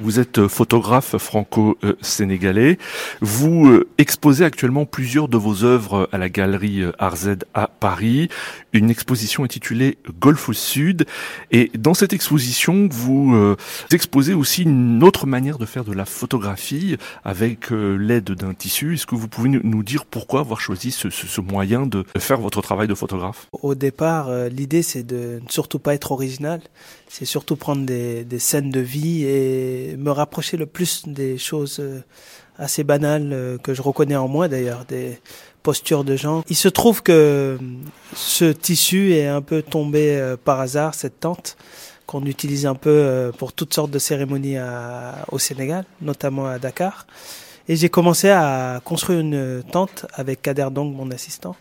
Vous êtes photographe franco-sénégalais. Vous euh, exposez actuellement plusieurs de vos œuvres à la galerie euh, RZ à Paris. Une exposition intitulée Golfe au Sud. Et dans cette exposition, vous euh, exposez aussi une autre manière de faire de la photographie avec l'aide d'un tissu. Est-ce que vous pouvez nous dire pourquoi avoir choisi ce, ce moyen de faire votre travail de photographe? Au départ, l'idée c'est de ne surtout pas être original c'est surtout prendre des, des, scènes de vie et me rapprocher le plus des choses euh, assez banales euh, que je reconnais en moi d'ailleurs, des postures de gens. Il se trouve que euh, ce tissu est un peu tombé par hasard, cette tente qu'on utilise un peu pour toutes sortes de cérémonies à, au Sénégal, notamment à Dakar. Et j'ai commencé à construire une tente avec Kader Dong, mon assistant.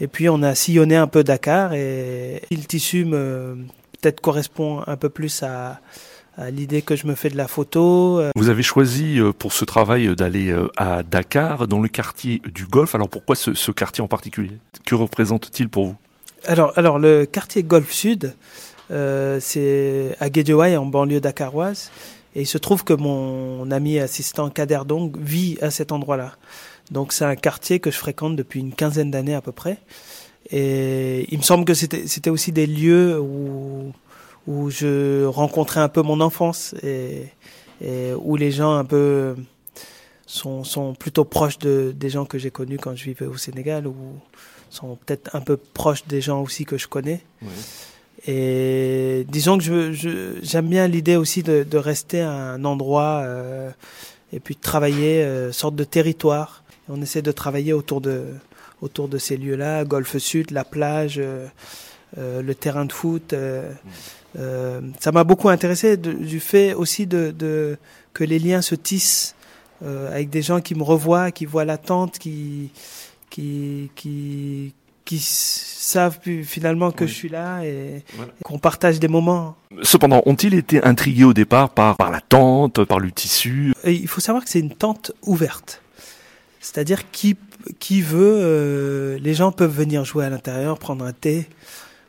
Et puis on a sillonné un peu Dakar et le tissu me peut-être correspond un peu plus à, l'idée que je me fais de la photo. Vous avez choisi euh, pour ce travail d'aller euh, à Dakar, dans le quartier du Golfe. Alors pourquoi ce, quartier en particulier? Que représente-t-il pour vous? Alors, alors le quartier Golfe Sud, euh, c'est à Guédiouaï, en banlieue dakaroise. Et il se trouve que mon ami assistant Kader Dong vit à cet endroit-là. Donc c'est un quartier que je fréquente depuis une quinzaine d'années à peu près. Et il me semble que c'était aussi des lieux où, où je rencontrais un peu mon enfance et, et où les gens un peu sont, sont plutôt proches de, des gens que j'ai connus quand je vivais au Sénégal ou sont peut-être un peu proches des gens aussi que je connais. Et disons que je, je, j'aime bien l'idée aussi de, de, rester à un endroit euh, et puis de travailler, euh, sorte de territoire. on essaie de travailler autour de, autour de ces lieux-là, Golfe Sud, la plage, euh, euh, le terrain de foot. Euh, ça m'a beaucoup intéressé du fait aussi de, de, que les liens se tissent avec des gens qui me revoient, qui voient l'attente, qui qui qui qui savent finalement que je suis là et qu'on partage des moments. Cependant, ont-ils été intrigués au départ par, par la tente, par le tissu? Il faut savoir que c'est une tente ouverte. C'est-à-dire qui qui veut, euh, les gens peuvent venir jouer à l'intérieur, prendre un thé,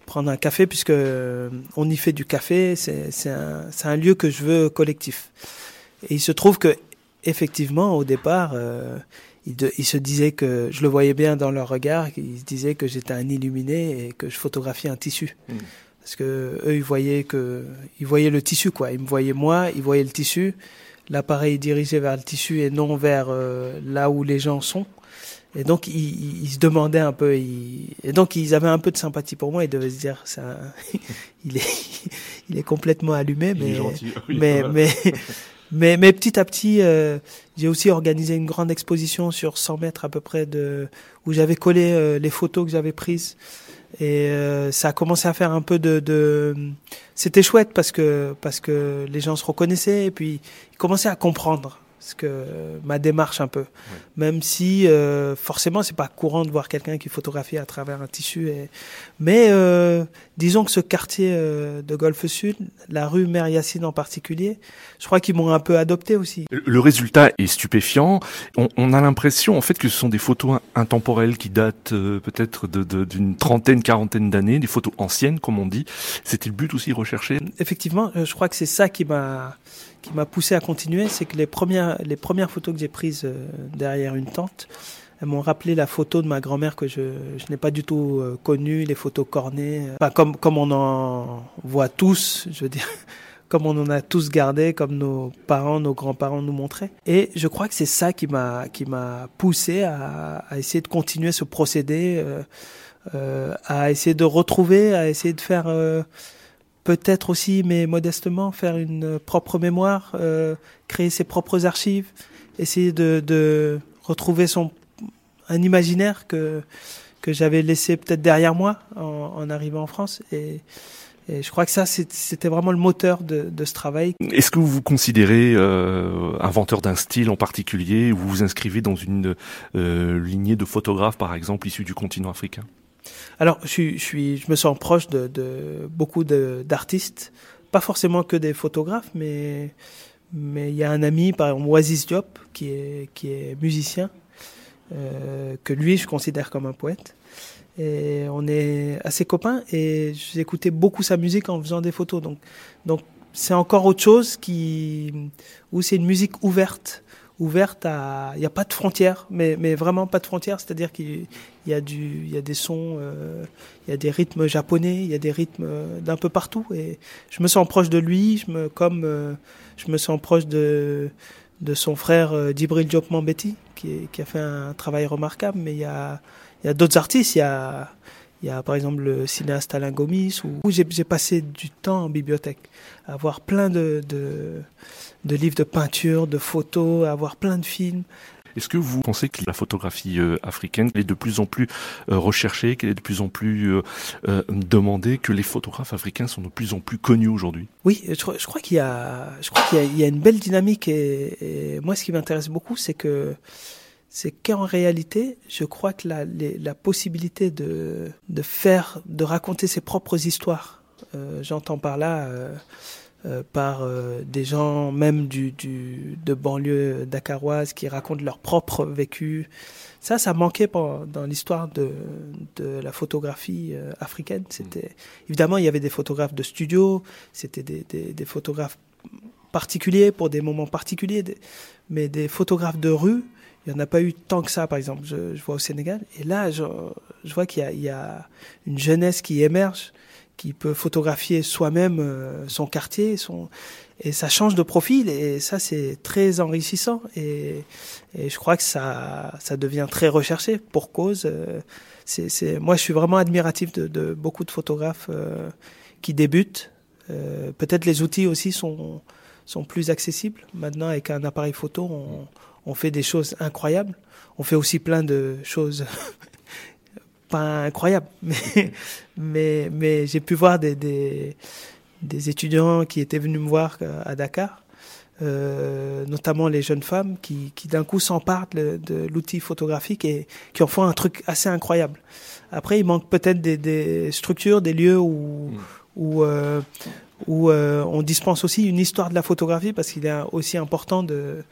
prendre un café, puisque euh, on y fait du café. C'est un, un, lieu que je veux collectif. Et il se trouve que effectivement, au départ, euh, ils, se disaient que je le voyais bien dans leur regard, ils se disaient que j'étais un illuminé et que je photographiais un tissu. Mmh. Parce que eux, ils voyaient que, ils voyaient le tissu, quoi. Ils me voyaient moi, ils voyaient le tissu l'appareil dirigé vers le tissu et non vers euh, là où les gens sont. Et donc ils, ils se demandaient un peu, ils, et donc ils avaient un peu de sympathie pour moi. Ils devaient se dire, ça, il est, il est complètement allumé, mais, gentil. mais, mais, mais, mais, petit à petit, euh, j'ai aussi organisé une grande exposition sur 100 mètres à peu près de, où j'avais collé euh, les photos que j'avais prises. Et euh, ça a commencé à faire un peu de, de... c'était chouette parce que parce que les gens se reconnaissaient et puis ils commençaient à comprendre ce que ma démarche un peu. Même si euh, forcément c'est pas courant de voir quelqu'un qui photographie à travers un tissu. Et... Mais euh, disons que ce quartier euh, de Golfe Sud, la rue Mère Yacine en particulier, je crois qu'ils m'ont un peu adopté aussi. Le résultat est stupéfiant. On, on a l'impression en fait que ce sont des photos intemporelles qui datent euh, peut-être d'une de, trentaine, quarantaine d'années, des photos anciennes comme on dit. C'était le but aussi recherché? Effectivement, je crois que c'est ça qui m'a qui m'a poussé à continuer, c'est que les premières, les premières photos que j'ai prises euh, derrière une tente, elles m'ont rappelé la photo de ma grand-mère que je, je n'ai pas du tout euh, connue, les photos cornées, enfin, comme, comme on en voit tous, je veux dire, comme on en a tous gardé, comme nos parents, nos grands-parents nous montraient. Et je crois que c'est ça qui m'a, qui m'a poussé à, essayer de continuer ce procédé, euh, euh, à essayer de retrouver, à essayer de faire peut-être aussi, mais modestement, faire une propre mémoire, euh, créer ses propres archives, essayer de, retrouver son un imaginaire que que j'avais laissé peut-être derrière moi en, arrivant en France et, je crois que ça c'était vraiment le moteur de, ce travail. Est-ce que vous vous considérez euh, inventeur d'un style en particulier ou vous vous inscrivez dans une euh, lignée de photographes par exemple issus du continent africain? Alors, je, suis, je me sens proche de, de beaucoup d'artistes, pas forcément que des photographes, mais mais il y a un ami, par exemple Oasis Diop, qui est qui est musicien, euh, que lui je considère comme un poète. Et on est assez copains et j'écoutais beaucoup sa musique en faisant des photos. Donc donc c'est encore autre chose qui où c'est une musique ouverte ouverte à il n'y a pas de frontières mais mais vraiment pas de frontières. C'est-à-dire qu'il y a du il y a des sons euh, il y a des rythmes japonais il y a des rythmes d'un peu partout. Et je me sens proche de lui je me comme euh, je me sens proche de de son frère euh, Djibril Diop Mambeti qui qui a fait un travail remarquable. Mais il y a il y a d'autres artistes. Il y a il y a par exemple le cinéaste Alain Gomis où j'ai passé du temps en bibliothèque à voir plein de, de, de livres de peinture, de photos, à voir plein de films. Est-ce que vous pensez que la photographie euh, africaine est de plus en plus euh, recherchée, qu'elle est de plus en plus euh, demandée, que les photographes africains sont de plus en plus connus aujourd'hui? Oui, je, je, crois qu'il y qu'il y, y, a une belle dynamique et, et moi, ce qui m'intéresse beaucoup, c'est que c'est qu'en réalité, je crois que la, les, la possibilité de, de faire, de raconter ses propres histoires, euh, j'entends par là euh, euh, par des gens même du, du de banlieue dakaroise qui racontent leur propre vécu. Ça, ça manquait dans l'histoire de, de la photographie africaine. C'était évidemment il y avait des photographes de studio, c'était des, des, des photographes particuliers pour des moments particuliers, mais des photographes de rue il n'y en a pas eu tant que ça, par exemple, je, vois au Sénégal. Et là, je, vois qu'il y, a une jeunesse qui émerge, qui peut photographier soi-même euh, son quartier, et ça change de profil et ça c'est très enrichissant et, je crois que ça devient très recherché pour cause. Euh, moi je suis vraiment admiratif de, beaucoup de photographes euh, qui débutent. Peut-être les outils aussi sont sont plus accessibles maintenant avec un appareil photo. On, on fait des choses incroyables. On fait aussi plein de choses pas incroyables, mais mais mais j'ai pu voir des, des des étudiants qui étaient venus me voir à Dakar, euh, notamment les jeunes femmes qui qui d'un coup s'emparent de, de l'outil photographique et qui en font un truc assez incroyable. Après, il manque peut-être des, des structures, des lieux où mmh. où euh, où euh, on dispense aussi une histoire de la photographie parce qu'il est aussi important de,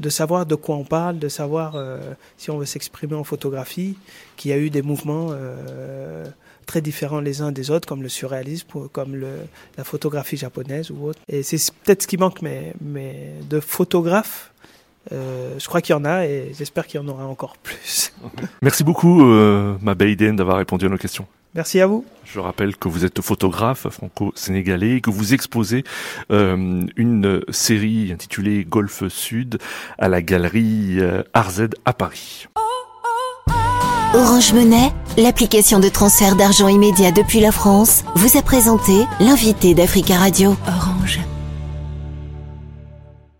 de savoir de quoi on parle, de savoir euh, si on veut s'exprimer en photographie, qu'il y a eu des mouvements euh, très différents les uns des autres, comme le surréalisme, comme le, la photographie japonaise ou autre. Et c'est peut-être ce qui manque, mais, mais de photographes, euh, je crois qu'il y en a et j'espère qu'il y en aura encore plus. Merci beaucoup, euh, Mabeiden, d'avoir répondu à nos questions. Merci à vous. Je rappelle que vous êtes photographe franco-sénégalais et que vous exposez euh, une série intitulée Golfe Sud à la galerie euh, RZ à Paris. Orange Monnaie, l'application de transfert d'argent immédiat depuis la France, vous a présenté l'invité d'Africa Radio. Orange.